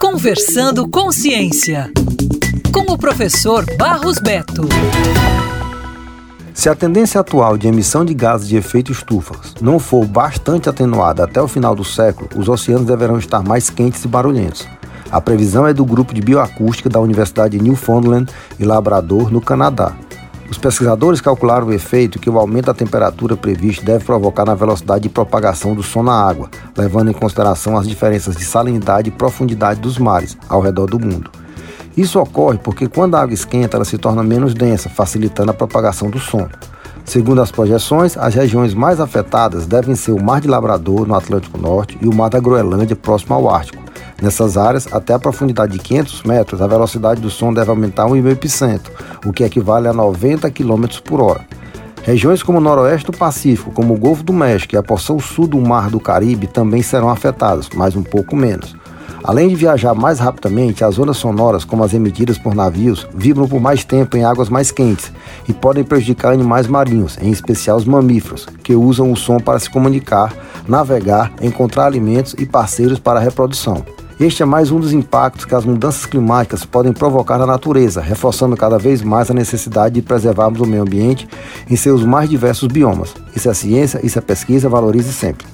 Conversando com Ciência, com o professor Barros Beto. Se a tendência atual de emissão de gases de efeito estufa não for bastante atenuada até o final do século, os oceanos deverão estar mais quentes e barulhentos. A previsão é do grupo de bioacústica da Universidade de Newfoundland e Labrador, no Canadá. Os pesquisadores calcularam o efeito que o aumento da temperatura previsto deve provocar na velocidade de propagação do som na água, levando em consideração as diferenças de salinidade e profundidade dos mares ao redor do mundo. Isso ocorre porque quando a água esquenta, ela se torna menos densa, facilitando a propagação do som. Segundo as projeções, as regiões mais afetadas devem ser o Mar de Labrador, no Atlântico Norte, e o Mar da Groenlândia, próximo ao Ártico. Nessas áreas, até a profundidade de 500 metros, a velocidade do som deve aumentar 1,5%, o que equivale a 90 km por hora. Regiões como o noroeste do Pacífico, como o Golfo do México e a porção sul do Mar do Caribe também serão afetadas, mas um pouco menos. Além de viajar mais rapidamente, as ondas sonoras, como as emitidas por navios, vibram por mais tempo em águas mais quentes e podem prejudicar animais marinhos, em especial os mamíferos, que usam o som para se comunicar, navegar, encontrar alimentos e parceiros para a reprodução. Este é mais um dos impactos que as mudanças climáticas podem provocar na natureza, reforçando cada vez mais a necessidade de preservarmos o meio ambiente em seus mais diversos biomas. Isso é ciência, isso é pesquisa, valorize sempre.